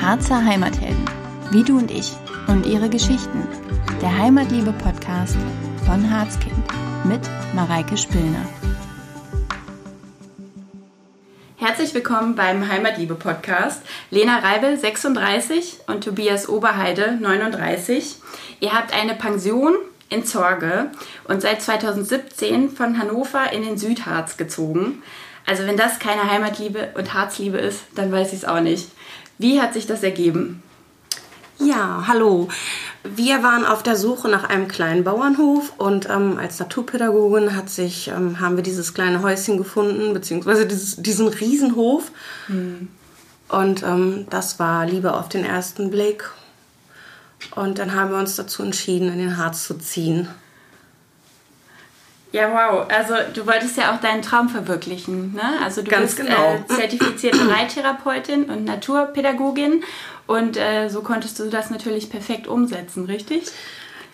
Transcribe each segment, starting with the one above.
Harzer Heimathelden, wie du und ich und ihre Geschichten. Der Heimatliebe-Podcast von Harzkind mit Mareike Spillner. Herzlich willkommen beim Heimatliebe-Podcast. Lena Reibel, 36 und Tobias Oberheide, 39. Ihr habt eine Pension in Zorge und seit 2017 von Hannover in den Südharz gezogen. Also wenn das keine Heimatliebe und Harzliebe ist, dann weiß ich es auch nicht. Wie hat sich das ergeben? Ja, hallo. Wir waren auf der Suche nach einem kleinen Bauernhof und ähm, als Naturpädagogin hat sich, ähm, haben wir dieses kleine Häuschen gefunden, beziehungsweise dieses, diesen Riesenhof. Hm. Und ähm, das war Liebe auf den ersten Blick. Und dann haben wir uns dazu entschieden, in den Harz zu ziehen. Ja, wow. Also du wolltest ja auch deinen Traum verwirklichen. Ne? Also du Ganz bist genau. äh, zertifizierte Reittherapeutin und Naturpädagogin und äh, so konntest du das natürlich perfekt umsetzen, richtig?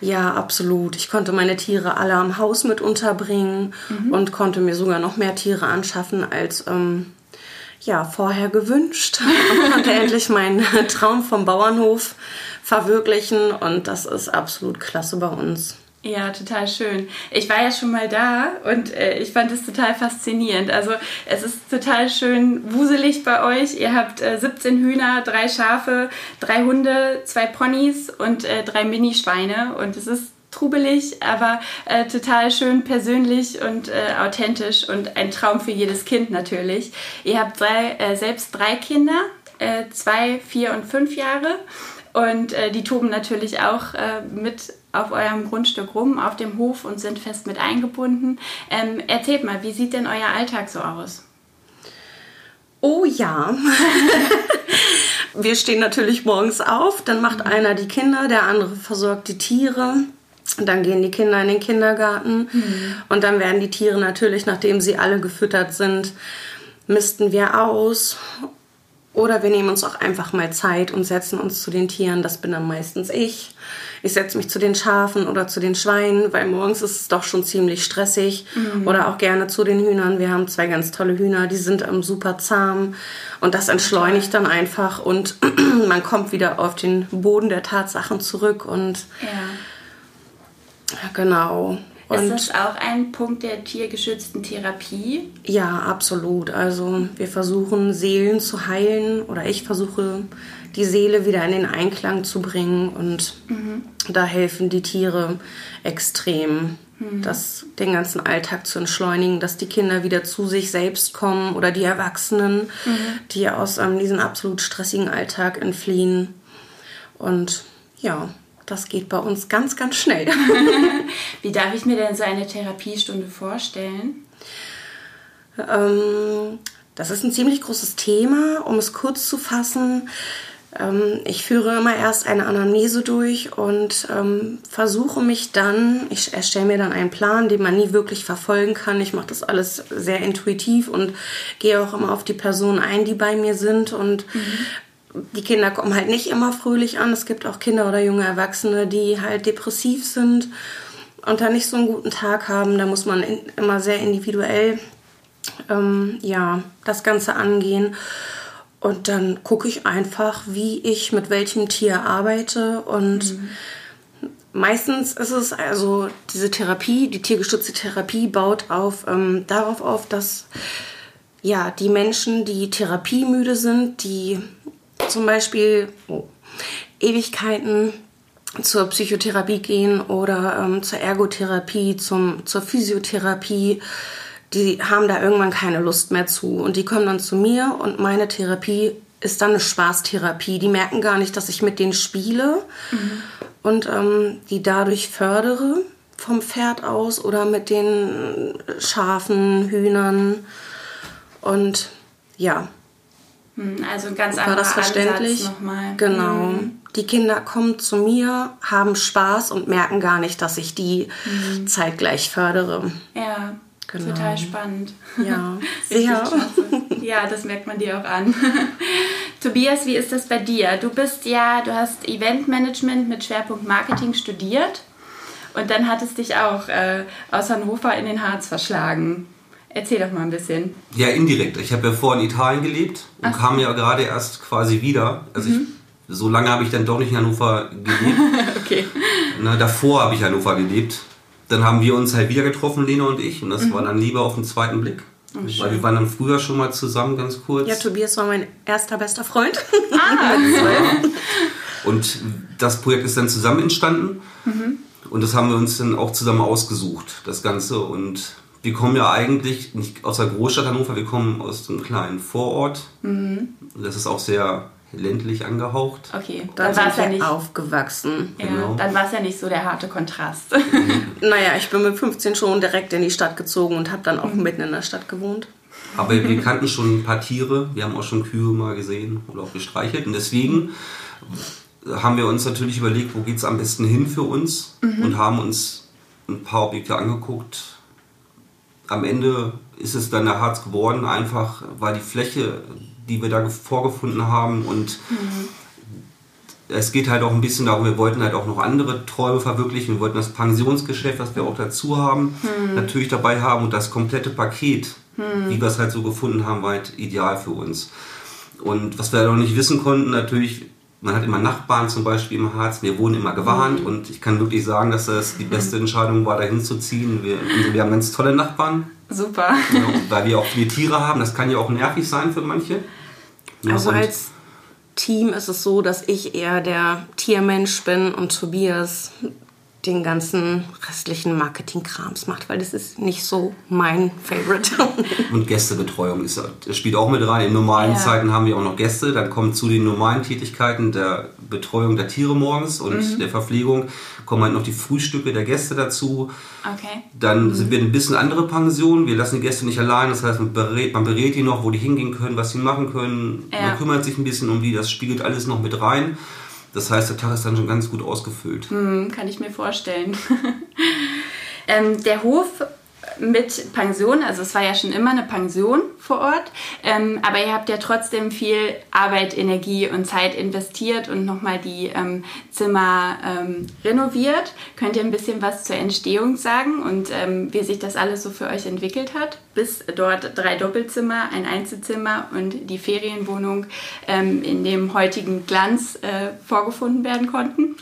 Ja, absolut. Ich konnte meine Tiere alle am Haus mit unterbringen mhm. und konnte mir sogar noch mehr Tiere anschaffen als ähm, ja, vorher gewünscht und konnte endlich meinen Traum vom Bauernhof verwirklichen und das ist absolut klasse bei uns. Ja, total schön. Ich war ja schon mal da und äh, ich fand es total faszinierend. Also es ist total schön wuselig bei euch. Ihr habt äh, 17 Hühner, drei Schafe, drei Hunde, zwei Ponys und äh, drei Minischweine und es ist trubelig, aber äh, total schön persönlich und äh, authentisch und ein Traum für jedes Kind natürlich. Ihr habt drei, äh, selbst drei Kinder, äh, zwei, vier und fünf Jahre und äh, die toben natürlich auch äh, mit auf eurem Grundstück rum, auf dem Hof und sind fest mit eingebunden. Ähm, erzählt mal, wie sieht denn euer Alltag so aus? Oh ja. Wir stehen natürlich morgens auf, dann macht mhm. einer die Kinder, der andere versorgt die Tiere. Und dann gehen die Kinder in den Kindergarten mhm. und dann werden die Tiere natürlich, nachdem sie alle gefüttert sind, misten wir aus oder wir nehmen uns auch einfach mal Zeit und setzen uns zu den Tieren. Das bin dann meistens ich. Ich setze mich zu den Schafen oder zu den Schweinen, weil morgens ist es doch schon ziemlich stressig. Mhm. Oder auch gerne zu den Hühnern. Wir haben zwei ganz tolle Hühner, die sind ähm, super zahm. Und das entschleunigt dann einfach und man kommt wieder auf den Boden der Tatsachen zurück. Und ja. genau. Und ist das auch ein Punkt der tiergeschützten Therapie? Ja, absolut. Also wir versuchen Seelen zu heilen oder ich versuche die Seele wieder in den Einklang zu bringen und mhm. da helfen die Tiere extrem, mhm. das, den ganzen Alltag zu entschleunigen, dass die Kinder wieder zu sich selbst kommen oder die Erwachsenen, mhm. die aus ähm, diesem absolut stressigen Alltag entfliehen. Und ja, das geht bei uns ganz, ganz schnell. Wie darf ich mir denn so eine Therapiestunde vorstellen? Ähm, das ist ein ziemlich großes Thema. Um es kurz zu fassen, ähm, ich führe immer erst eine Anamnese durch und ähm, versuche mich dann, ich erstelle mir dann einen Plan, den man nie wirklich verfolgen kann. Ich mache das alles sehr intuitiv und gehe auch immer auf die Personen ein, die bei mir sind und mhm die Kinder kommen halt nicht immer fröhlich an. Es gibt auch Kinder oder junge Erwachsene, die halt depressiv sind und da nicht so einen guten Tag haben. Da muss man in, immer sehr individuell ähm, ja, das Ganze angehen. Und dann gucke ich einfach, wie ich mit welchem Tier arbeite. Und mhm. meistens ist es also diese Therapie, die tiergestützte Therapie baut auf, ähm, darauf auf, dass ja, die Menschen, die therapiemüde sind, die zum Beispiel oh, Ewigkeiten zur Psychotherapie gehen oder ähm, zur Ergotherapie, zum, zur Physiotherapie, die haben da irgendwann keine Lust mehr zu. Und die kommen dann zu mir und meine Therapie ist dann eine Spaßtherapie. Die merken gar nicht, dass ich mit denen spiele mhm. und ähm, die dadurch fördere vom Pferd aus oder mit den Schafen, Hühnern. Und ja, also ein ganz War das verständlich? nochmal. Genau. Mhm. Die Kinder kommen zu mir, haben Spaß und merken gar nicht, dass ich die mhm. zeitgleich fördere. Ja, genau. total spannend. Ja, sehr. ja, das merkt man dir auch an. Tobias, wie ist das bei dir? Du bist ja, du hast Eventmanagement mit Schwerpunkt Marketing studiert und dann hattest dich auch äh, aus Hannover in den Harz verschlagen. Erzähl doch mal ein bisschen. Ja, indirekt. Ich habe ja vorher in Italien gelebt und Ach. kam ja gerade erst quasi wieder. Also ich, so lange habe ich dann doch nicht in Hannover gelebt. Okay. Na, davor habe ich in Hannover gelebt. Dann haben wir uns halt wieder getroffen, Lena und ich. Und das war dann Liebe auf den zweiten Blick. Weil wir waren dann früher schon mal zusammen, ganz kurz. Ja, Tobias war mein erster bester Freund. Und das Projekt ist dann zusammen entstanden. Und das haben wir uns dann auch zusammen ausgesucht, das Ganze. Und wir kommen ja eigentlich nicht aus der Großstadt Hannover, wir kommen aus einem kleinen Vorort. Das ist auch sehr ländlich angehaucht. Okay, Da dann war es ja nicht. aufgewachsen. Ja, Genau. dann war es ja nicht so der harte Kontrast. Naja, ich bin mit 15 schon direkt in die Stadt gezogen und habe dann auch mitten in der Stadt gewohnt. Aber wir kannten schon ein paar Tiere, wir haben auch schon Kühe mal gesehen oder auch gestreichelt. Und deswegen haben wir uns natürlich überlegt, wo geht es am besten hin für uns und haben uns ein paar Objekte angeguckt. Am Ende ist es dann der Harz geworden, einfach weil die Fläche, die wir da vorgefunden haben und es geht halt auch ein bisschen darum, wir wollten halt auch noch andere Träume verwirklichen. Wir wollten das Pensionsgeschäft, das wir auch dazu haben, natürlich dabei haben und das komplette Paket, wie wir es halt so gefunden haben, war halt ideal für uns. Und was wir halt noch nicht wissen konnten, natürlich, man hat immer Nachbarn zum Beispiel im Harz, wir wurden immer gewarnt und ich kann wirklich sagen, dass das die beste Entscheidung war, dahin zu ziehen. Wir, also wir haben ganz tolle Nachbarn, Super. ja, weil wir auch viele Tiere haben, das kann ja auch nervig sein für manche. Ja, Also als Team ist es so, dass ich eher der Tiermensch bin und Tobias den ganzen restlichen Marketingkrams macht, weil das ist nicht so mein Favorite. Und Gästebetreuung ist, das spielt auch mit rein. In normalen Ja. Zeiten haben wir auch noch Gäste. Dann kommen zu den normalen Tätigkeiten der Betreuung der Tiere morgens und Mhm. der Verpflegung kommen halt noch die Frühstücke der Gäste dazu. Okay. Dann sind wir ein bisschen andere Pension. Wir lassen die Gäste nicht allein. Das heißt, man berät, man berät die noch, wo die hingehen können, was sie machen können. Ja. Man kümmert sich ein bisschen um die. Das spiegelt alles noch mit rein. Das heißt, der Tag ist dann schon ganz gut ausgefüllt. Hm, kann ich mir vorstellen. ähm, der Hof mit Pension, also es war ja schon immer eine Pension vor Ort, ähm, aber ihr habt ja trotzdem viel Arbeit, Energie und Zeit investiert und nochmal die ähm, Zimmer ähm, renoviert. Könnt ihr ein bisschen was zur Entstehung sagen und ähm, wie sich das alles so für euch entwickelt hat, bis dort drei Doppelzimmer, ein Einzelzimmer und die Ferienwohnung ähm, in dem heutigen Glanz äh, vorgefunden werden konnten?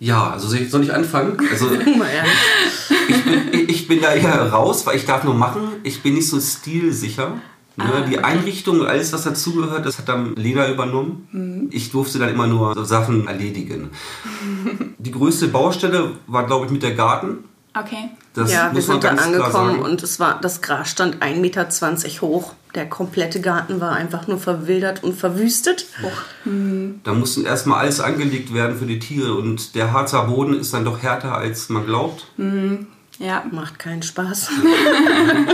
Ja, also soll ich, anfangen? Also ich bin, ich bin da eher raus, weil ich darf nur machen. Ich bin nicht so stilsicher. Ne? Ah, die. Einrichtung und alles, was dazugehört, das hat dann Lena übernommen. Mhm. Ich durfte dann immer nur so Sachen erledigen. die größte Baustelle war, glaube ich, mit der Garten. Okay. Das ja, wir muss man sind da angekommen und es war, das Gras stand 1,20 Meter hoch. Der komplette Garten war einfach nur verwildert und verwüstet. Da mussten erstmal alles angelegt werden für die Tiere und der Harzer Boden ist dann doch härter, als man glaubt. Ja. Macht keinen Spaß.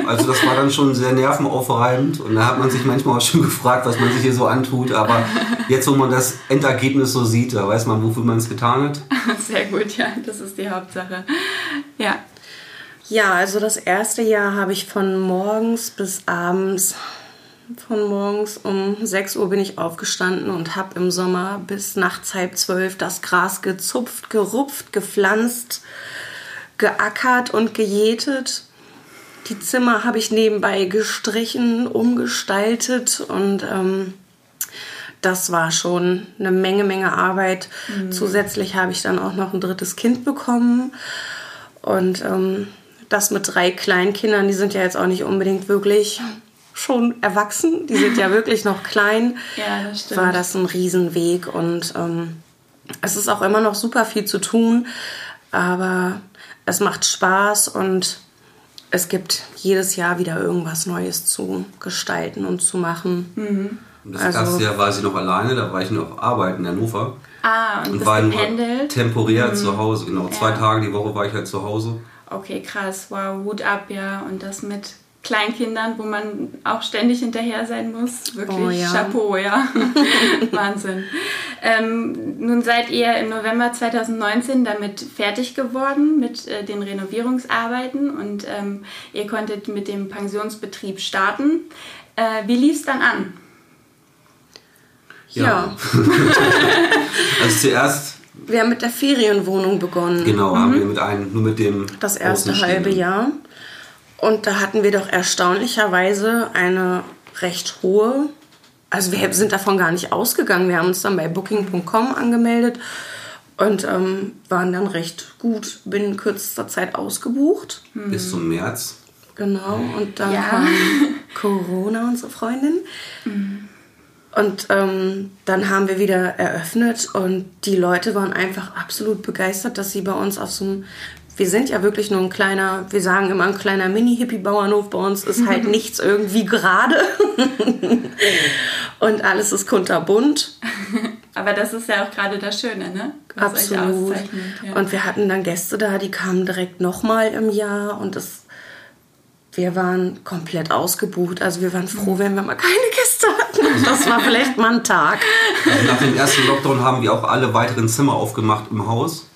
Also das war dann schon sehr nervenaufreibend und da hat man sich manchmal auch schon gefragt, was man sich hier so antut. Aber jetzt, wo man das Endergebnis so sieht, da weiß man, wofür man es getan hat. Sehr gut, ja, das ist die Hauptsache. Ja. Ja, also das erste Jahr habe ich von morgens bis abends, von morgens um 6 Uhr bin ich aufgestanden und habe im Sommer bis nachts halb zwölf das Gras gezupft, gerupft, gepflanzt, geackert und gejätet. Die Zimmer habe ich nebenbei gestrichen, umgestaltet und ähm, das war schon eine Menge, Menge Arbeit. Zusätzlich habe ich dann auch noch ein drittes Kind bekommen. Und ähm, das mit drei Kleinkindern, die sind ja jetzt auch nicht unbedingt wirklich schon erwachsen. Die sind ja wirklich noch klein. Ja, das stimmt. War das ein Riesenweg. Und ähm, es ist auch immer noch super viel zu tun. Aber es macht Spaß und es gibt jedes Jahr wieder irgendwas Neues zu gestalten und zu machen. Und das Also- erste Jahr war sie noch alleine, da war ich noch auf Arbeit in Hannover. Ah, und, Und war nur temporär zu Hause. Genau, zwei Ja. Tage die Woche war ich halt zu Hause. Okay, krass. Wow, Hut ab, ja. Und das mit Kleinkindern, wo man auch ständig hinterher sein muss. Wirklich Oh, ja. Chapeau, ja. Wahnsinn. Ähm, nun seid ihr im November 2019 damit fertig geworden mit äh, den Renovierungsarbeiten und ähm, ihr konntet mit dem Pensionsbetrieb starten. Äh, wie lief es dann an? Ja. Also zuerst, Wir haben mit der Ferienwohnung begonnen. genau, haben wir mit einem, nur mit dem das erste halbe Jahr. Und da hatten wir doch erstaunlicherweise eine recht hohe, also wir sind davon gar nicht ausgegangen. Wir haben uns dann bei booking.com angemeldet und ähm, waren dann recht gut binnen kürzester Zeit ausgebucht. Bis zum März. Genau, und dann Ja. kam Corona, unsere Freundin. Und ähm, dann haben wir wieder eröffnet und die Leute waren einfach absolut begeistert, dass sie bei uns auf so einem. Wir sind ja wirklich nur ein kleiner, wir sagen immer ein kleiner Mini-Hippie-Bauernhof. Bei uns ist halt nichts irgendwie gerade. und alles ist kunterbunt. Aber das ist ja auch gerade das Schöne, ne? Was Absolut. ja. Und wir hatten dann Gäste da, die kamen direkt nochmal im Jahr und das, wir waren komplett ausgebucht. Also wir waren froh, wenn wir mal keine Gäste hatten. Das war vielleicht mal ein Tag. Also nach dem ersten Lockdown haben wir auch alle weiteren Zimmer aufgemacht im Haus.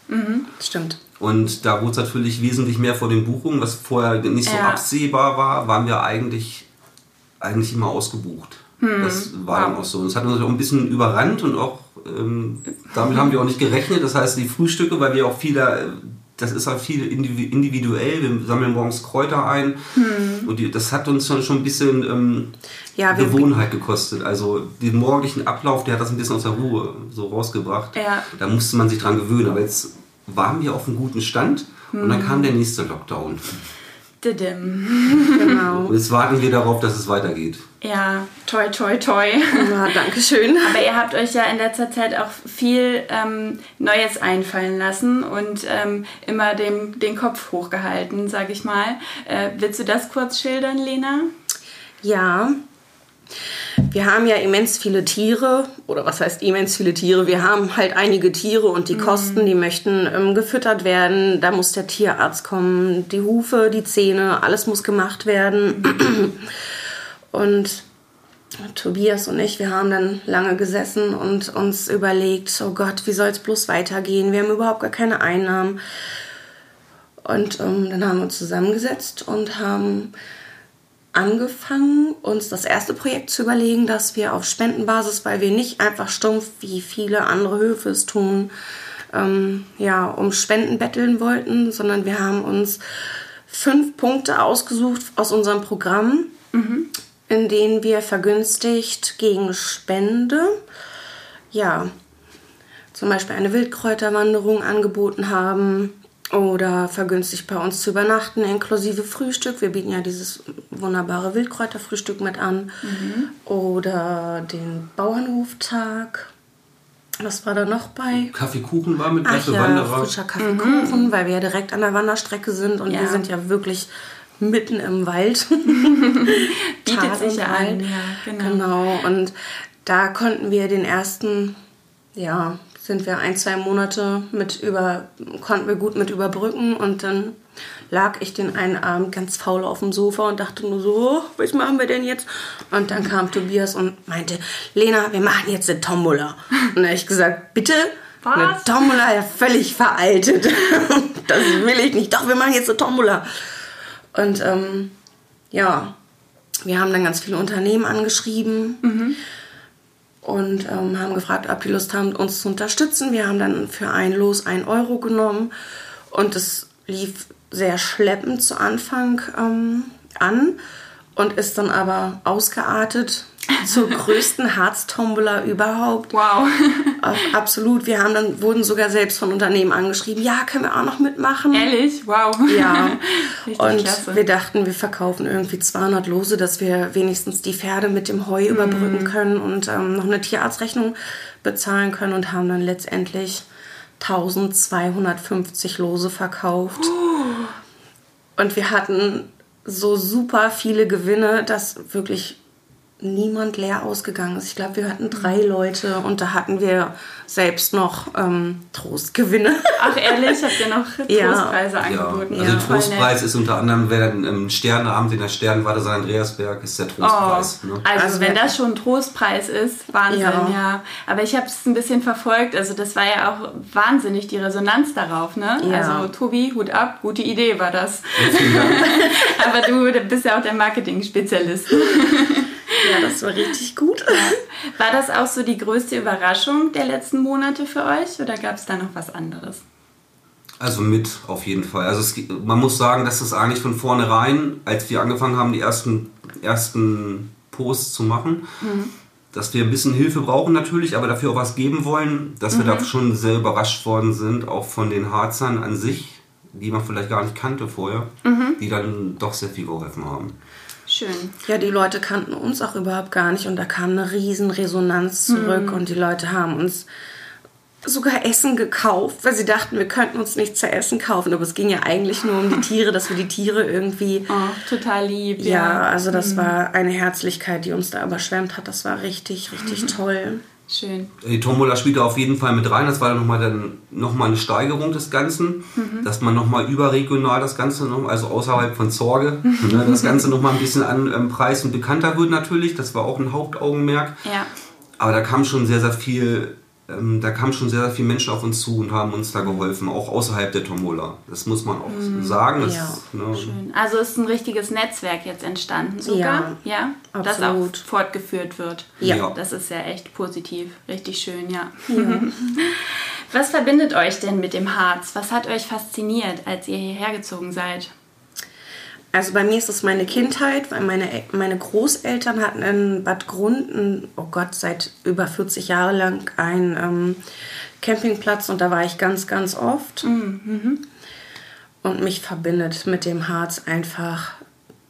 Stimmt. Und da wurde es natürlich wesentlich mehr vor den Buchungen, was vorher nicht so Ja. absehbar war, waren wir eigentlich, eigentlich immer ausgebucht. Das war dann auch so. Und es hat uns auch ein bisschen überrannt und auch ähm, damit haben wir auch nicht gerechnet. Das heißt, die Frühstücke, weil wir auch viele, äh, das ist halt viel indivi- individuell, wir sammeln morgens Kräuter ein und die, das hat uns schon schon ein bisschen ähm, Ja, Gewohnheit gekostet. Also den morgendlichen Ablauf, der hat das ein bisschen aus der Ruhe so rausgebracht. Ja. Da musste man sich dran gewöhnen. Aber jetzt waren wir auf einem guten Stand und dann kam der nächste Lockdown. Didim. Genau. Und jetzt warten wir darauf, dass es weitergeht. Ja, toi, toi, toi. Ja, danke schön. Aber ihr habt euch ja in letzter Zeit auch viel ähm, Neues einfallen lassen und ähm, immer dem, den Kopf hochgehalten, sag ich mal. Äh, willst du das kurz schildern, Lena? Ja. Wir haben ja immens viele Tiere, oder was heißt immens viele Tiere? Wir haben halt einige Tiere und die Kosten, die möchten ähm, gefüttert werden. Da muss der Tierarzt kommen, die Hufe, die Zähne, alles muss gemacht werden. Und Tobias und ich, wir haben dann lange gesessen und uns überlegt, oh Gott, wie soll es bloß weitergehen? Wir haben überhaupt gar keine Einnahmen. Und ähm, dann haben wir uns zusammengesetzt und haben angefangen, uns das erste Projekt zu überlegen, dass wir auf Spendenbasis, weil wir nicht einfach stumpf, wie viele andere Höfe es tun, ähm, ja, um Spenden betteln wollten, sondern wir haben uns fünf Punkte ausgesucht aus unserem Programm, in denen wir vergünstigt gegen Spende, ja, zum Beispiel eine Wildkräuterwanderung angeboten haben oder vergünstigt bei uns zu übernachten, inklusive Frühstück. Wir bieten ja dieses wunderbare Wildkräuterfrühstück mit an. Oder den Bauernhoftag. Was war da noch bei? Kaffeekuchen war mit Ach ja, Wanderer. frischer Kaffeekuchen, weil wir ja direkt an der Wanderstrecke sind und Ja. wir sind ja wirklich mitten im Wald. Bietet sich ja an, ja, genau. Genau, und da konnten wir den ersten, ja, sind wir ein, zwei Monate mit über, konnten wir gut mit überbrücken und dann lag ich den einen Abend ganz faul auf dem Sofa und dachte nur so, oh, was machen wir denn jetzt? Und dann kam Tobias und meinte, Lena, wir machen jetzt eine Tombola. Und dann habe ich gesagt, bitte? Was? Eine Tombola, ja völlig veraltet. das will ich nicht. Doch, wir machen jetzt eine Tombola. Und ähm, ja, wir haben dann ganz viele Unternehmen angeschrieben und ähm, haben gefragt, ob die Lust haben, uns zu unterstützen. Wir haben dann für ein Los ein Euro genommen und es lief sehr schleppend zu Anfang ähm, an und ist dann aber ausgeartet zur größten Harztombola überhaupt. Wow. Äh, Absolut. Wir haben dann, wurden sogar selbst von Unternehmen angeschrieben, ja, können wir auch noch mitmachen. Ehrlich? Wow. Ja, Richtig und klasse. wir dachten, wir verkaufen irgendwie 200 Lose, dass wir wenigstens die Pferde mit dem Heu überbrücken können und ähm, noch eine Tierarztrechnung bezahlen können und haben dann letztendlich 1250 Lose verkauft. Und wir hatten so super viele Gewinne, dass wirklich niemand leer ausgegangen ist. Ich glaube, wir hatten drei Leute und da hatten wir selbst noch ähm, Trostgewinne. Ach ehrlich, habt ihr noch Ja. Trostpreise Ja, angeboten? also der Voll nett. Trostpreis ist unter anderem, wer dann im Sternabend in der Sternwarte St. Andreasberg ist der Trostpreis. Oh, Ne? also, Also wenn das schon ein Trostpreis ist, Wahnsinn, ja. Ja. Aber ich habe es ein bisschen verfolgt, also das war ja auch wahnsinnig, die Resonanz darauf, ne? Ja. Also Tobi, Hut ab, gute Idee war das. Aber du bist ja auch der Marketing-Spezialist. Ja, das war richtig gut. War das auch so die größte Überraschung der letzten Monate für euch oder gab es da noch was anderes? Also mit, auf jeden Fall. Also es, man muss sagen, dass es eigentlich von vornherein, als wir angefangen haben, die ersten, ersten Posts zu machen, mhm. dass wir ein bisschen Hilfe brauchen natürlich, aber dafür auch was geben wollen, dass mhm. wir da schon sehr überrascht worden sind, auch von den Harzern an sich, die man vielleicht gar nicht kannte vorher, mhm. die dann doch sehr viel geholfen haben. Schön. Ja, die Leute kannten uns auch überhaupt gar nicht und da kam eine riesen Resonanz zurück mhm. und die Leute haben uns sogar Essen gekauft, weil sie dachten, wir könnten uns nichts zu essen kaufen. Aber es ging ja eigentlich nur um die Tiere, dass wir die Tiere irgendwie. Oh, total lieb. Ja, ja also das mhm. war eine Herzlichkeit, die uns da überschwemmt hat. Das war richtig, richtig mhm. toll. Schön. Die Tombola spielt da auf jeden Fall mit rein. Das war dann nochmal dann noch mal eine Steigerung des Ganzen, mhm. dass man nochmal überregional das Ganze, noch, also außerhalb von Sorge, ne, das Ganze nochmal ein bisschen an ähm, Preis und bekannter wird natürlich. Das war auch ein Hauptaugenmerk. Ja. Aber da kam schon sehr, sehr viel ähm, da kamen schon sehr, sehr viele Menschen auf uns zu und haben uns da geholfen, auch außerhalb der Tombola. Das muss man auch mhm. sagen. Das, ja. ne, Schön. Also ist ein richtiges Netzwerk jetzt entstanden sogar, ja, ja das auch fortgeführt wird. Ja. Das ist ja echt positiv, richtig schön, ja. ja. Was verbindet euch denn mit dem Harz? Was hat euch fasziniert, als ihr hierher gezogen seid? Also bei mir ist es meine Kindheit, weil meine, meine Großeltern hatten in Bad Grunden, oh Gott, seit über 40 Jahren lang einen ähm, Campingplatz und da war ich ganz, ganz oft. Mhm. Und mich verbindet mit dem Harz einfach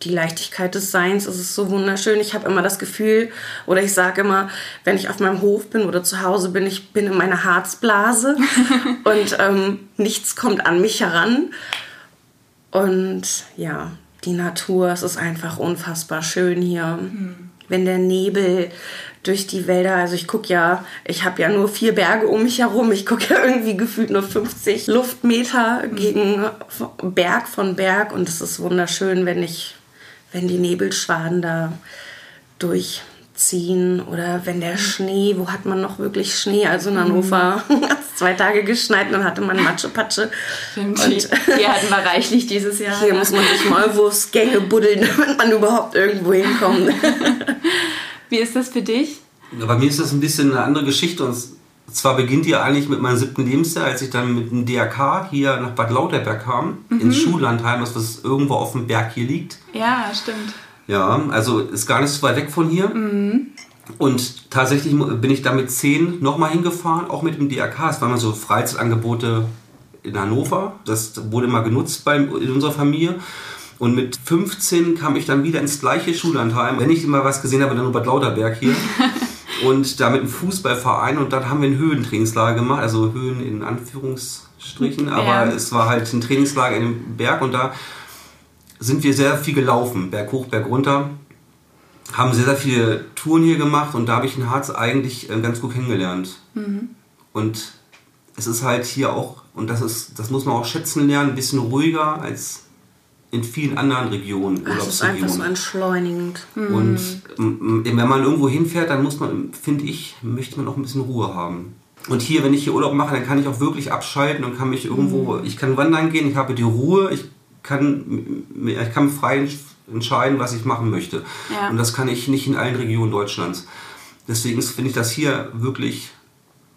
die Leichtigkeit des Seins. Es ist so wunderschön. Ich habe immer das Gefühl, oder ich sage immer, wenn ich auf meinem Hof bin oder zu Hause bin, ich bin in meiner Harzblase und ähm, nichts kommt an mich heran. Und ja, die Natur, es ist einfach unfassbar schön hier. Mhm. Wenn der Nebel durch die Wälder, also ich gucke ja, ich habe ja nur vier Berge um mich herum, ich gucke ja irgendwie gefühlt nur 50 Luftmeter mhm. gegen Berg von Berg und es ist wunderschön, wenn ich, wenn die Nebelschwaden da durch ziehen oder wenn der Schnee, wo hat man noch wirklich Schnee? Also in Hannover mhm. hat es zwei Tage geschneit, dann hatte man Matschepatsche. Stimmt, und hier hatten wir reichlich dieses Jahr. Hier ja. muss man sich Maulwurfsgänge buddeln, damit man überhaupt irgendwo hinkommt. Wie ist das für dich? Bei mir ist das ein bisschen eine andere Geschichte. Und zwar beginnt die eigentlich mit meinem siebten Lebensjahr, als ich dann mit dem DRK hier nach Bad Lauterberg kam, mhm. ins Schullandheim, was irgendwo auf dem Berg hier liegt. Ja, stimmt. Ja, also ist gar nicht so weit weg von hier. Mhm. Und tatsächlich bin ich da mit 10 nochmal hingefahren, auch mit dem DRK. Es waren mal so Freizeitangebote in Hannover. Das wurde immer genutzt bei, in unserer Familie. Und mit 15 kam ich dann wieder ins gleiche Schullandheim. Wenn ich immer was gesehen habe, dann nur Bad Lauterberg hier. und da mit einem Fußballverein. Und dann haben wir ein Höhentrainingslager gemacht. Also Höhen in Anführungsstrichen. Aber ja. es war halt ein Trainingslager in dem Berg. Und da sind wir sehr viel gelaufen, Berg hoch, Berg runter. Haben sehr, sehr viele Touren hier gemacht und da habe ich den Harz eigentlich äh, ganz gut kennengelernt. Mhm. Und es ist halt hier auch, und das, ist, das muss man auch schätzen lernen, ein bisschen ruhiger als in vielen anderen Regionen. Das ist einfach so entschleunigend. Mhm. Und wenn man irgendwo hinfährt, dann muss man, finde ich, möchte man auch ein bisschen Ruhe haben. Und hier, wenn ich hier Urlaub mache, dann kann ich auch wirklich abschalten und kann mich irgendwo, mhm. ich kann wandern gehen, ich habe die Ruhe, ich kann, ich kann frei entscheiden, was ich machen möchte. Ja. Und das kann ich nicht in allen Regionen Deutschlands. Deswegen finde ich das hier wirklich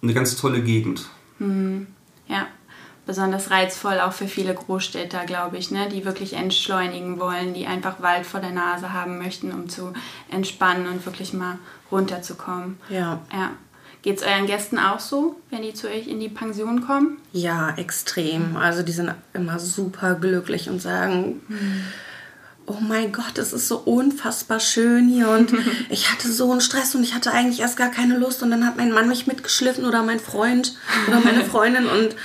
eine ganz tolle Gegend. Mhm. Ja, besonders reizvoll auch für viele Großstädter, glaube ich, ne? die wirklich entschleunigen wollen, die einfach Wald vor der Nase haben möchten, um zu entspannen und wirklich mal runterzukommen. Ja. ja. Geht es euren Gästen auch so, wenn die zu euch in die Pension kommen? Ja, extrem. Also die sind immer super glücklich und sagen, mhm. Oh mein Gott, es ist so unfassbar schön hier und ich hatte so einen Stress und ich hatte eigentlich erst gar keine Lust und dann hat mein Mann mich mitgeschliffen oder mein Freund oder meine Freundin und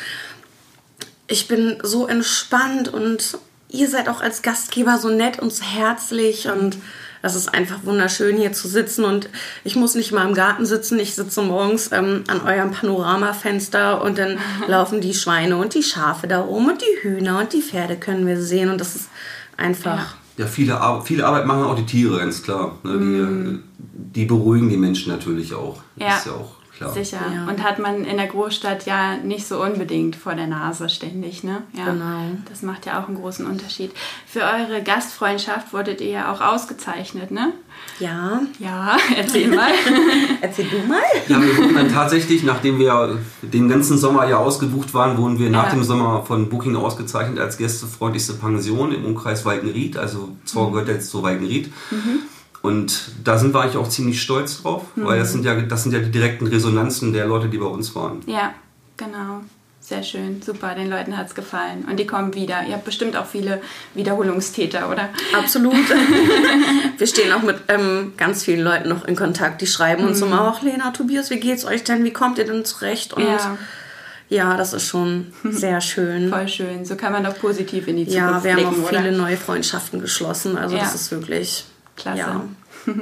ich bin so entspannt und ihr seid auch als Gastgeber so nett und so herzlich und das ist einfach wunderschön hier zu sitzen und ich muss nicht mal im Garten sitzen. Ich sitze morgens ähm, an eurem Panoramafenster und dann laufen die Schweine und die Schafe da oben und die Hühner und die Pferde können wir sehen und das ist einfach. Ja, ja viele, Ar viele Arbeit machen auch die Tiere, ganz klar. Ne? Die, mm. die, beruhigen die Menschen natürlich auch. Ja. Ist ja auch klar. Sicher. Ja. Und hat man in der Großstadt ja nicht so unbedingt vor der Nase ständig, ne? Ja. Genau. Das macht ja auch einen großen Unterschied. Für eure Gastfreundschaft wurdet ihr ja auch ausgezeichnet, ne? Ja, Ja, erzähl mal. erzähl du mal. Ja, wir wurden dann tatsächlich, nachdem wir den ganzen Sommer ja ausgebucht waren, wurden wir nach Ja. dem Sommer von Booking ausgezeichnet als gästefreundlichste Pension im Umkreis Walkenried. Also zwar gehört jetzt zu Walkenried. Und da sind wir eigentlich auch ziemlich stolz drauf, weil das sind, ja, das sind ja die direkten Resonanzen der Leute, die bei uns waren. ja, genau. Sehr schön, super, den Leuten hat es gefallen. Und die kommen wieder. Ihr habt bestimmt auch viele Wiederholungstäter, oder? Absolut. Wir stehen auch mit ähm, ganz vielen Leuten noch in Kontakt. Die schreiben uns immer auch, Lena, Tobias, wie geht's euch denn? Wie kommt ihr denn zurecht? Und Ja. ja, das ist schon sehr schön. Voll schön. So kann man doch positiv in die Zukunft Ja, wir haben blicken, auch oder? viele neue Freundschaften geschlossen. Also Ja. das ist wirklich Klasse. Ja.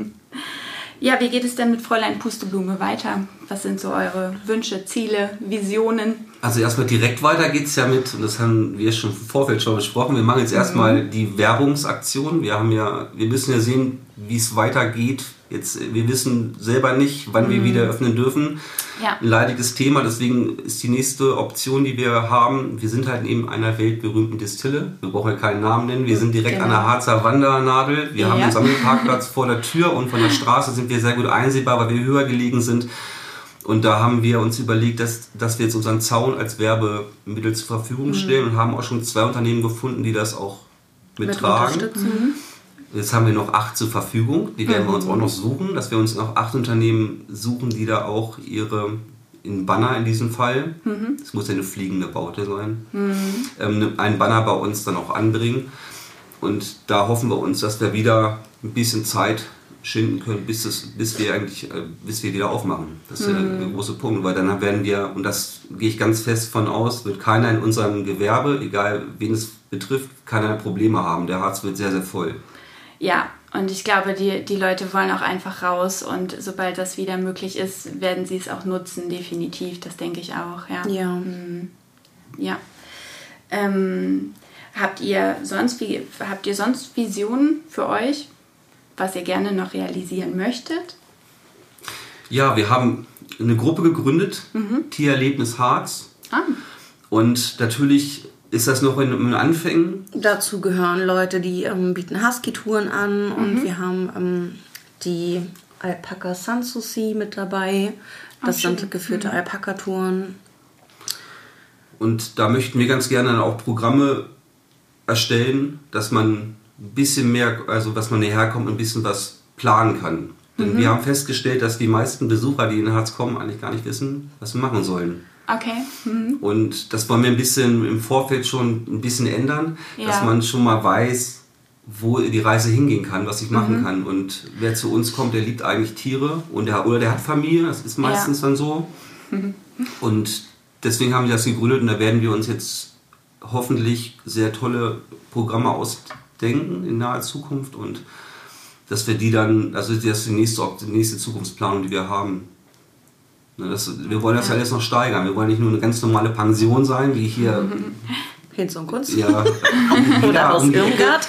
Ja, wie geht es denn mit Fräulein Pusteblume weiter? Was sind so eure Wünsche, Ziele, Visionen? Also erstmal direkt weiter geht's ja mit, und das haben wir schon im Vorfeld schon besprochen, wir machen jetzt erstmal die Werbungsaktion. Wir haben ja, wir müssen ja sehen, wie es weitergeht. Jetzt, wir wissen selber nicht, wann wir wieder öffnen dürfen. Ja. Ein leidiges Thema, deswegen ist die nächste Option, die wir haben, wir sind halt neben einer weltberühmten Distille. Wir brauchen ja keinen Namen nennen. Wir sind direkt an der Genau. Harzer Wandernadel. Wir haben Ja. einen Sammelparkplatz vor der Tür und von der Straße sind wir sehr gut einsehbar, weil wir höher gelegen sind. Und da haben wir uns überlegt, dass, dass wir jetzt unseren Zaun als Werbemittel zur Verfügung Mhm. stellen und haben auch schon zwei Unternehmen gefunden, die das auch Mit mittragen. unterstützen. Jetzt haben wir noch acht zur Verfügung. Die werden Mhm. wir uns auch noch suchen, dass wir uns noch acht Unternehmen suchen, die da auch ihre in Banner in diesem Fall, Mhm. es muss ja eine fliegende Baute sein, ähm, einen Banner bei uns dann auch anbringen. Und da hoffen wir uns, dass wir wieder ein bisschen Zeit schinden können, bis, es, bis wir eigentlich, äh, bis wir wieder aufmachen. Das ist ja Mhm. der große Punkt, weil dann werden wir, und das gehe ich ganz fest von aus, wird keiner in unserem Gewerbe, egal wen es betrifft, keiner Probleme haben. Der Harz wird sehr, sehr voll. Ja, und ich glaube, die, die Leute wollen auch einfach raus und sobald das wieder möglich ist, werden sie es auch nutzen, definitiv. Das denke ich auch, ja. Ja. Ja. Ähm, habt ihr sonst wie habt ihr sonst Visionen für euch, was ihr gerne noch realisieren möchtet? Ja, wir haben eine Gruppe gegründet, Tiererlebnis Harz. Ah, Und natürlich ist das noch in, in den Anfängen. Dazu gehören Leute, die ähm, bieten Husky-Touren an und wir haben ähm, die Alpaka Sanssouci mit dabei. Das sind geführte Alpaka-Touren. Und da möchten wir ganz gerne dann auch Programme erstellen, dass man ein bisschen mehr, also dass man näher kommt und ein bisschen was planen kann. Denn wir haben festgestellt, dass die meisten Besucher, die in Harz kommen, eigentlich gar nicht wissen, was sie machen sollen. Okay. Mhm. Und das wollen wir ein bisschen im Vorfeld schon ein bisschen ändern, Ja. dass man schon mal weiß, wo die Reise hingehen kann, was ich machen Mhm. kann. Und wer zu uns kommt, der liebt eigentlich Tiere und der, oder der hat Familie, das ist meistens dann so. Und deswegen haben wir das gegründet und da werden wir uns jetzt hoffentlich sehr tolle Programme ausdenken in naher Zukunft und dass wir die dann, also das ist die nächste, die nächste Zukunftsplanung, die wir haben. Ne, Das, wir wollen das Ja. alles noch steigern. Wir wollen nicht nur eine ganz normale Pension sein, wie hier Hinz und Kunst. ja, Oder aus. Irmgard.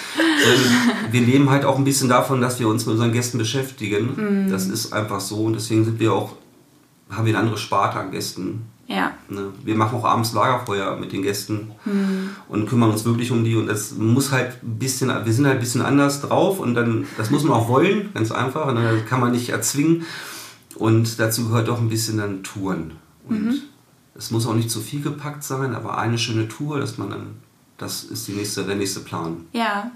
Wir leben halt auch ein bisschen davon, dass wir uns mit unseren Gästen beschäftigen. Mhm. Das ist einfach so und deswegen sind wir auch, haben wir eine andere Sparte an Gästen. Ja. Ne? Wir machen auch abends Lagerfeuer mit den Gästen und kümmern uns wirklich um die und das muss halt ein bisschen, wir sind halt ein bisschen anders drauf und dann, das muss man auch wollen, ganz einfach, und dann kann man nicht erzwingen und dazu gehört auch ein bisschen dann Touren und es muss auch nicht zu viel gepackt sein, aber eine schöne Tour, dass man dann, das ist die nächste, der nächste Plan. Ja,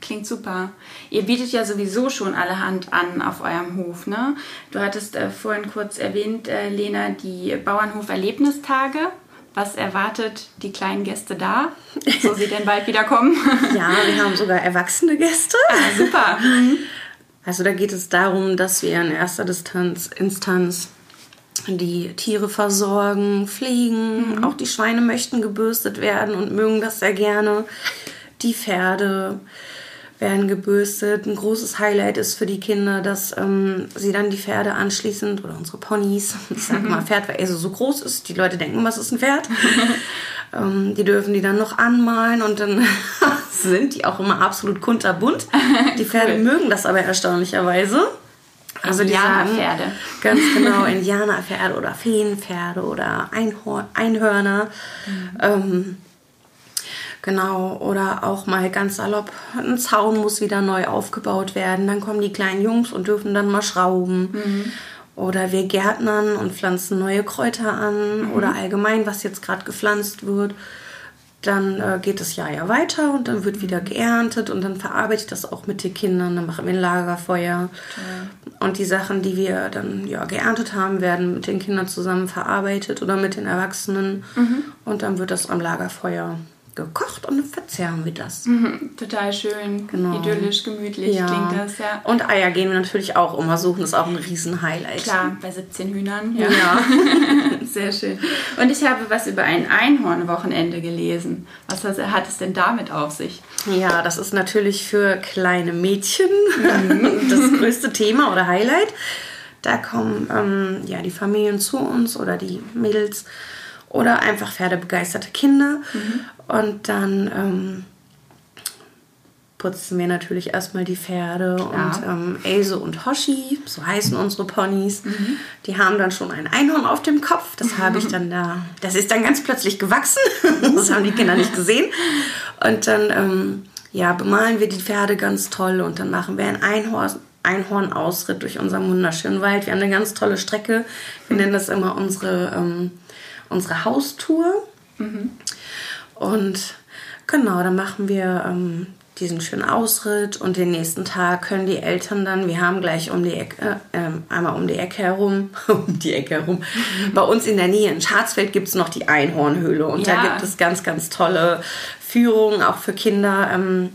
klingt super. Ihr bietet ja sowieso schon allerhand an auf eurem Hof, ne? Du hattest äh, vorhin kurz erwähnt, äh, Lena, die Bauernhof-Erlebnistage. Was erwartet die kleinen Gäste da? So sie denn bald wieder kommen? Ja, wir haben sogar erwachsene Gäste. Ah, super. Also da geht es darum, dass wir in erster Distanz, Instanz die Tiere versorgen, pflegen. Auch die Schweine möchten gebürstet werden und mögen das sehr gerne. Die Pferde werden gebürstet. Ein großes Highlight ist für die Kinder, dass ähm, sie dann die Pferde anschließend oder unsere Ponys, ich sage mal Pferd, weil er so, so groß ist, die Leute denken, was ist ein Pferd? ähm, die dürfen die dann noch anmalen und dann sind die auch immer absolut kunterbunt. Die Pferde mögen das aber erstaunlicherweise. Also Indianerpferde. Ganz genau, Indianerpferde oder Feenpferde oder Einhor Einhörner. Mhm. Ähm, genau, oder auch mal ganz salopp, ein Zaun muss wieder neu aufgebaut werden. Dann kommen die kleinen Jungs und dürfen dann mal schrauben. Mhm. Oder wir gärtnern und pflanzen neue Kräuter an. Mhm. Oder allgemein, was jetzt gerade gepflanzt wird dann äh, geht das Jahr ja weiter und dann wird wieder geerntet und dann verarbeite ich das auch mit den Kindern, dann machen wir ein Lagerfeuer. Toll. Und die Sachen, die wir dann ja geerntet haben, werden mit den Kindern zusammen verarbeitet oder mit den Erwachsenen mhm. und dann wird das am Lagerfeuer gekocht und dann verzehren wir das. Mhm, total schön, genau. idyllisch, gemütlich ja. klingt das, ja. Und Eier gehen wir natürlich auch immer suchen, das ist auch ein Riesen-Highlight. Klar, bei 17 Hühnern, ja. ja. Sehr schön. Und ich habe was über ein Einhornwochenende gelesen. Was hat es denn damit auf sich? Ja, das ist natürlich für kleine Mädchen mhm. das größte Thema oder Highlight. Da kommen ähm, ja die Familien zu uns oder die Mädels oder einfach pferdebegeisterte Kinder. Mhm. Und dann ähm, putzen wir natürlich erstmal die Pferde Klar. und ähm, Else und Hoshi, so heißen unsere Ponys, mhm. die haben dann schon ein Einhorn auf dem Kopf. Das habe ich dann da, das ist dann ganz plötzlich gewachsen. das haben die Kinder nicht gesehen. Und dann ähm, ja, bemalen wir die Pferde ganz toll und dann machen wir ein Einhorn, Einhornausritt durch unseren wunderschönen Wald. Wir haben eine ganz tolle Strecke. Wir nennen das immer unsere, ähm, unsere Haustour. Mhm. Und genau, dann machen wir ähm, diesen schönen Ausritt und den nächsten Tag können die Eltern dann, wir haben gleich um die Ecke, äh, einmal um die Ecke herum, um die Ecke herum, bei uns in der Nähe in Scharzfeld gibt es noch die Einhornhöhle und ja. da gibt es ganz, ganz tolle Führungen, auch für Kinder. Ähm,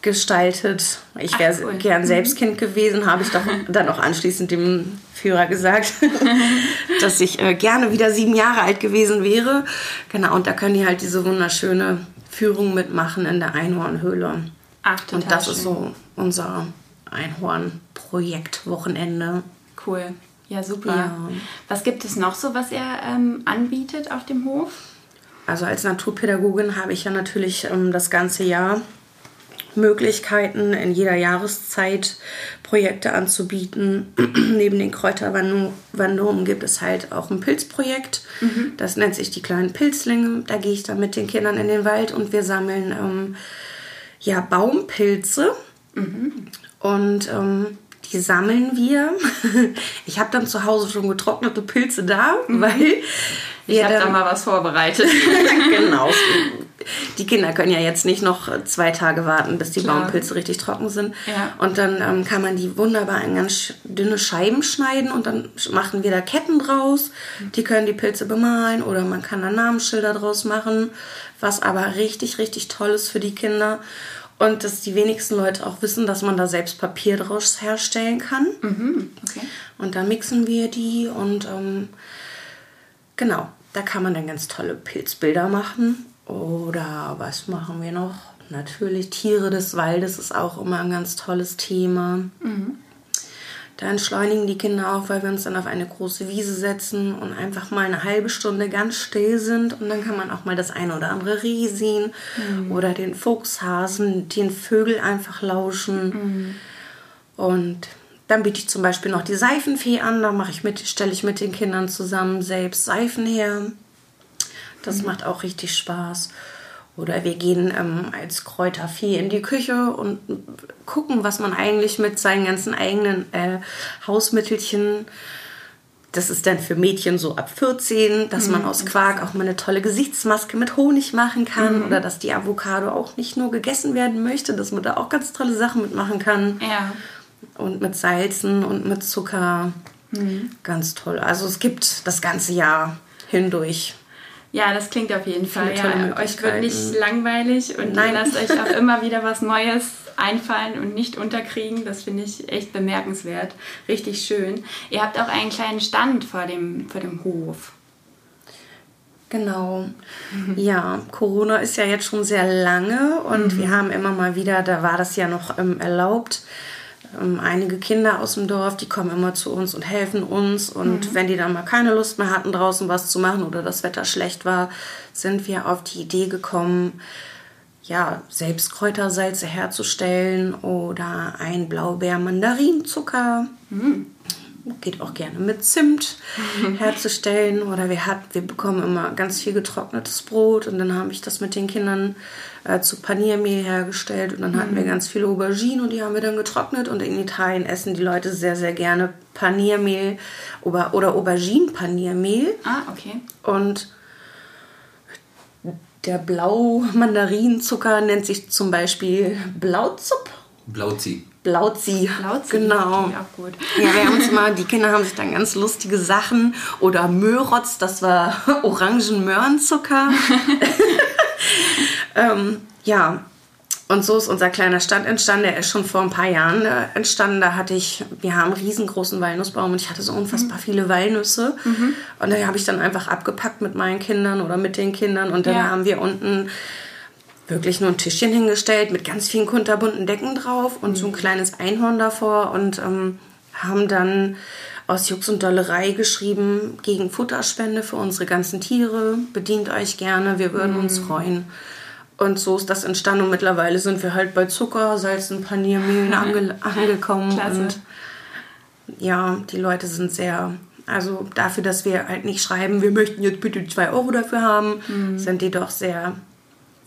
gestaltet. Ich wäre cool. gern selbst Kind gewesen, habe ich doch dann auch anschließend dem Führer gesagt, dass ich äh, gerne wieder sieben Jahre alt gewesen wäre. Genau, und da können die halt diese wunderschöne Führung mitmachen in der Einhornhöhle. Ach, total Und das schön. ist so unser Einhorn-Projekt-Wochenende. Cool. Ja, super. Ja. Was gibt es noch so, was ihr ähm, anbietet auf dem Hof? Also als Naturpädagogin habe ich ja natürlich ähm, das ganze Jahr Möglichkeiten, in jeder Jahreszeit Projekte anzubieten. Neben den Kräuterwanderungen gibt es halt auch ein Pilzprojekt. Mhm. Das nennt sich die kleinen Pilzlinge. Da gehe ich dann mit den Kindern in den Wald und wir sammeln ähm, ja, Baumpilze. Mhm. Und ähm, die sammeln wir. Ich habe dann zu Hause schon getrocknete Pilze da, mhm. weil ich habe da mal was vorbereitet. genau. Die Kinder können ja jetzt nicht noch zwei Tage warten, bis die Klar. Baumpilze richtig trocken sind. Ja. Und dann ähm, kann man die wunderbar in ganz dünne Scheiben schneiden und dann machen wir da Ketten draus. Die können die Pilze bemalen oder man kann da Namensschilder draus machen, was aber richtig, richtig toll ist für die Kinder. Und dass die wenigsten Leute auch wissen, dass man da selbst Papier draus herstellen kann. Mhm, okay. Und dann mixen wir die und ähm, genau, da kann man dann ganz tolle Pilzbilder machen. Oder was machen wir noch? Natürlich Tiere des Waldes ist auch immer ein ganz tolles Thema. Mhm. Da entschleunigen die Kinder auch, weil wir uns dann auf eine große Wiese setzen und einfach mal eine halbe Stunde ganz still sind. Und dann kann man auch mal das eine oder andere Reh sehen mhm. oder den Fuchshasen, den Vögel einfach lauschen. Mhm. Und dann biete ich zum Beispiel noch die Seifenfee an. Da mache ich mit, stelle ich mit den Kindern zusammen selbst Seifen her. Das mhm. macht auch richtig Spaß. Oder wir gehen ähm, als Kräuterfee in die Küche und gucken, was man eigentlich mit seinen ganzen eigenen äh, Hausmittelchen, das ist dann für Mädchen so ab 14, dass mhm, man aus Quark auch mal eine tolle Gesichtsmaske mit Honig machen kann mhm. oder dass die Avocado auch nicht nur gegessen werden möchte, dass man da auch ganz tolle Sachen mitmachen kann. Ja. Und mit Salzen und mit Zucker. Mhm. Ganz toll. Also es gibt das ganze Jahr hindurch ja, das klingt auf jeden Fall. Ja, euch wird nicht langweilig und Nein. ihr lasst euch auch immer wieder was Neues einfallen und nicht unterkriegen. Das finde ich echt bemerkenswert. Richtig schön. Ihr habt auch einen kleinen Stand vor dem, vor dem Hof. Genau. Mhm. Ja, Corona ist ja jetzt schon sehr lange und mhm. wir haben immer mal wieder, da war das ja noch ähm, erlaubt, einige Kinder aus dem Dorf, die kommen immer zu uns und helfen uns. Und mhm. wenn die dann mal keine Lust mehr hatten, draußen was zu machen oder das Wetter schlecht war, sind wir auf die Idee gekommen, ja, selbst Kräutersalze herzustellen oder ein Blaubeer-Mandarinzucker. Geht auch gerne mit Zimt herzustellen. Oder wir, hat, wir bekommen immer ganz viel getrocknetes Brot und dann habe ich das mit den Kindern äh, zu Paniermehl hergestellt. Und dann hatten wir ganz viele Auberginen und die haben wir dann getrocknet. Und in Italien essen die Leute sehr, sehr gerne Paniermehl oder, oder Auberginen-Paniermehl. Ah, okay. Und der Blau-Mandarinzucker nennt sich zum Beispiel Blauzup. Blauzi. Blauzi. Blauzi. Genau. Ja, gut. Ja, wir haben uns immer, die Kinder haben sich dann ganz lustige Sachen. Oder Möhrotz, das war Orangen-Möhrenzucker. ähm, ja, und so ist unser kleiner Stand entstanden. Der ist schon vor ein paar Jahren äh, entstanden. Da hatte ich, wir haben einen riesengroßen Walnussbaum und ich hatte so unfassbar viele Walnüsse. Und da habe ich dann einfach abgepackt mit meinen Kindern oder mit den Kindern. Und dann Ja. haben wir unten wirklich nur ein Tischchen hingestellt mit ganz vielen kunterbunten Decken drauf und so ein kleines Einhorn davor und ähm, haben dann aus Jux und Dollerei geschrieben gegen Futterspende für unsere ganzen Tiere. Bedient euch gerne, wir würden uns freuen. Und so ist das entstanden und mittlerweile sind wir halt bei Zucker, Salzen, Paniermehlen ange angekommen. Klasse. Und ja, die Leute sind sehr, also dafür, dass wir halt nicht schreiben, wir möchten jetzt bitte zwei Euro dafür haben, Mhm. sind die doch sehr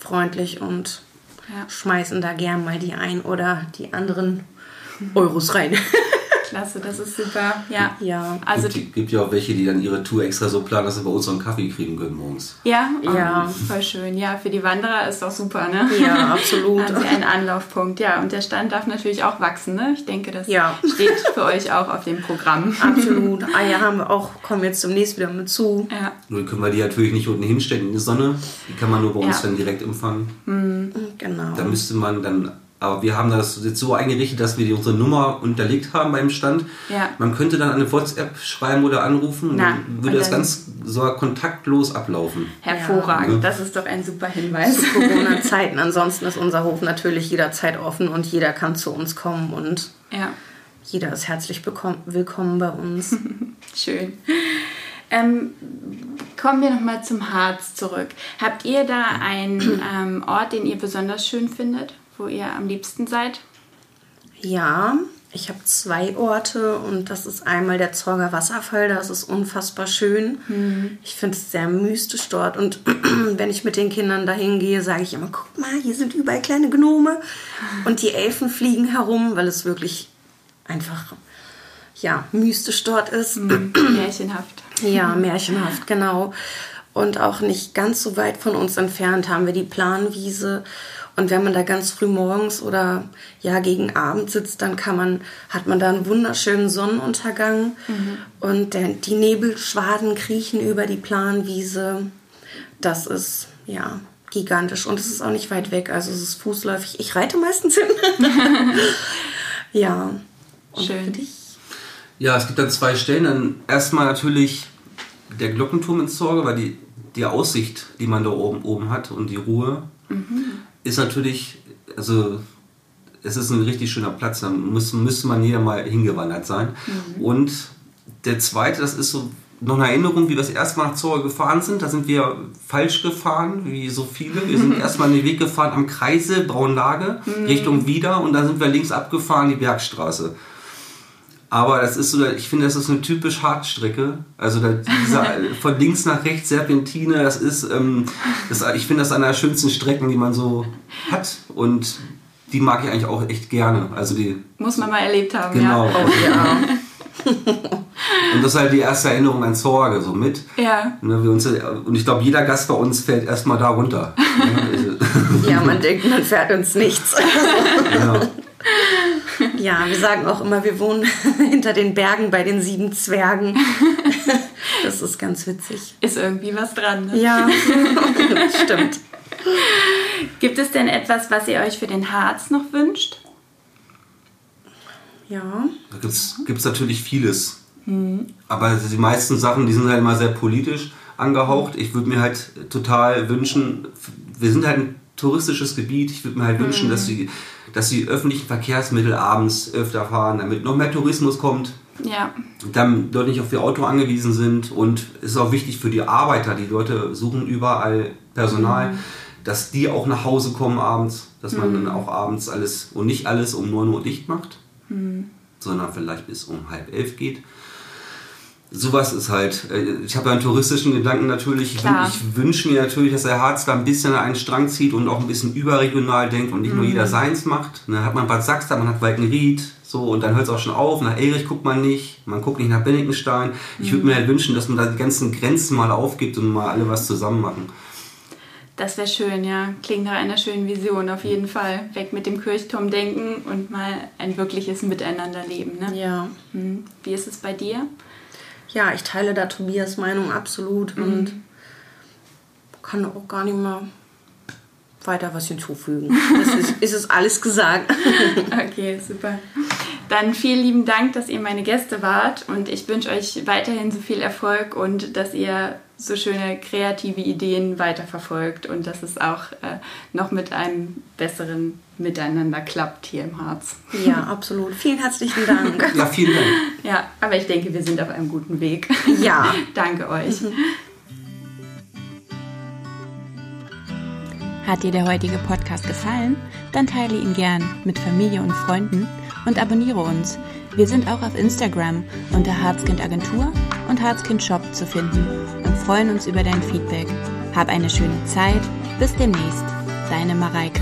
freundlich und Ja. schmeißen da gern mal die ein oder die anderen Euros rein. Klasse, das ist super. Ja. ja. Also, gibt, gibt ja auch welche, die dann ihre Tour extra so planen, dass sie bei uns so einen Kaffee kriegen können morgens. ja, Ja. oh, voll schön. Ja, für die Wanderer ist doch super, ne? Ja, absolut. Haben sie einen Anlaufpunkt. Ja, und der Stand darf natürlich auch wachsen, ne? Ich denke, das Ja. steht für euch auch auf dem Programm. Absolut. Eier haben wir auch, kommen jetzt demnächst wieder mit zu. Ja, Nur können wir die natürlich nicht unten hinstellen in die Sonne. Die kann man nur bei uns Ja. dann direkt empfangen. Genau. Da müsste man dann, aber wir haben das jetzt so eingerichtet, dass wir die, unsere Nummer unterlegt haben beim Stand. Ja. Man könnte dann eine WhatsApp schreiben oder anrufen und Na, dann würde und das dann- ganz so kontaktlos ablaufen. hervorragend. Ja. Das ist doch ein super Hinweis. Zu Corona-Zeiten. Ansonsten ist unser Hof natürlich jederzeit offen und jeder kann zu uns kommen und Ja, jeder ist herzlich willkommen bei uns. schön. Ähm, kommen wir nochmal zum Harz zurück. Habt ihr da einen ähm, Ort, den ihr besonders schön findet, wo ihr am liebsten seid? Ja, ich habe zwei Orte und das ist einmal der Zorger Wasserfall, das ist unfassbar schön. Ich finde es sehr mystisch dort und wenn ich mit den Kindern dahin gehe, sage ich immer, guck mal, hier sind überall kleine Gnome und die Elfen fliegen herum, weil es wirklich einfach ja, mystisch dort ist. Märchenhaft. Ja, märchenhaft, genau. Und auch nicht ganz so weit von uns entfernt haben wir die Planwiese. Und wenn man da ganz früh morgens oder ja gegen Abend sitzt, dann kann man, hat man da einen wunderschönen Sonnenuntergang. Und der, die Nebelschwaden kriechen über die Planwiese. Das ist ja gigantisch. Und es ist auch nicht weit weg. Also es ist fußläufig. Ich reite meistens hin. ja. Und Schön. für dich? Ja, es gibt dann zwei Stellen. Dann erstmal natürlich der Glockenturm ins Zorge, weil die, die Aussicht, die man da oben, oben hat und die Ruhe, ist natürlich, also es ist ein richtig schöner Platz. Da muss, müsste man jeder mal hingewandert sein. Und der zweite, das ist so noch eine Erinnerung, wie wir das erste Mal nach Zorge gefahren sind. Da sind wir falsch gefahren, wie so viele. Wir sind erstmal den Weg gefahren am Kreise, Braunlage, Richtung Wieder und dann sind wir links abgefahren, die Bergstraße. Aber das ist so, ich finde, das ist eine typisch Hartstrecke. Also da, dieser, von links nach rechts Serpentine, das ist, ähm, das, ich finde das einer der schönsten Strecken, die man so hat. Und die mag ich eigentlich auch echt gerne. Also die, Muss man mal erlebt haben, genau. ja. Ja. Und das ist halt die erste Erinnerung an Zorge so mit. Ja, Ne, wir uns, und ich glaube, jeder Gast bei uns fällt erstmal da runter. Also, Ja, man denkt, man fährt uns nichts. genau. Ja, wir sagen auch immer, wir wohnen hinter den Bergen bei den sieben Zwergen. Das ist ganz witzig. ist irgendwie was dran. Ne? Ja, stimmt. Gibt es denn etwas, was ihr euch für den Harz noch wünscht? Ja, Da gibt es natürlich vieles. Aber die meisten Sachen, die sind halt immer sehr politisch angehaucht. Ich würde mir halt total wünschen, wir sind halt ein touristisches Gebiet. Ich würde mir halt wünschen, dass die, dass die öffentlichen Verkehrsmittel abends öfter fahren, damit noch mehr Tourismus kommt. Ja, Dann dort nicht auf ihr Auto angewiesen sind. Und es ist auch wichtig für die Arbeiter. Die Leute suchen überall Personal. dass die auch nach Hause kommen abends, dass man Mhm. dann auch abends alles und nicht alles um 9 Uhr dicht macht, sondern vielleicht bis um halb elf geht. Sowas ist halt, äh, ich habe ja einen touristischen Gedanken natürlich. Klar. ich wünsche mir natürlich, dass der Harz da ein bisschen an einen Strang zieht und auch ein bisschen überregional denkt und nicht nur jeder seins macht. Dann hat man Bad Sachsen, man hat Walkenried, so und dann hört es auch schon auf. Nach Erich guckt man nicht, man guckt nicht nach Bennikenstein. Ich würde mir halt wünschen, dass man da die ganzen Grenzen mal aufgibt und mal alle was zusammen machen. Das wäre schön, ja. Klingt nach einer schönen Vision, auf jeden Fall. Weg mit dem Kirchturm denken und mal ein wirkliches Miteinanderleben. Ne? Ja. Hm. Wie ist es bei dir? Ja, ich teile da Tobias Meinung absolut und kann auch gar nicht mehr weiter was hinzufügen. Es ist, ist es alles gesagt. Okay, super. Dann vielen lieben Dank, dass ihr meine Gäste wart und ich wünsche euch weiterhin so viel Erfolg und dass ihr so schöne kreative Ideen weiterverfolgt und dass es auch äh, noch mit einem besseren Miteinander klappt hier im Harz. Ja, absolut. Vielen herzlichen Dank. Ja, vielen Dank. Ja, aber ich denke, wir sind auf einem guten Weg. Ja. Danke euch. Hat dir der heutige Podcast gefallen? Dann teile ihn gern mit Familie und Freunden und abonniere uns. Wir sind auch auf Instagram unter Harzkind Agentur und Harzkind Shop zu finden und freuen uns über dein Feedback. Hab eine schöne Zeit. Bis demnächst. Deine Mareike.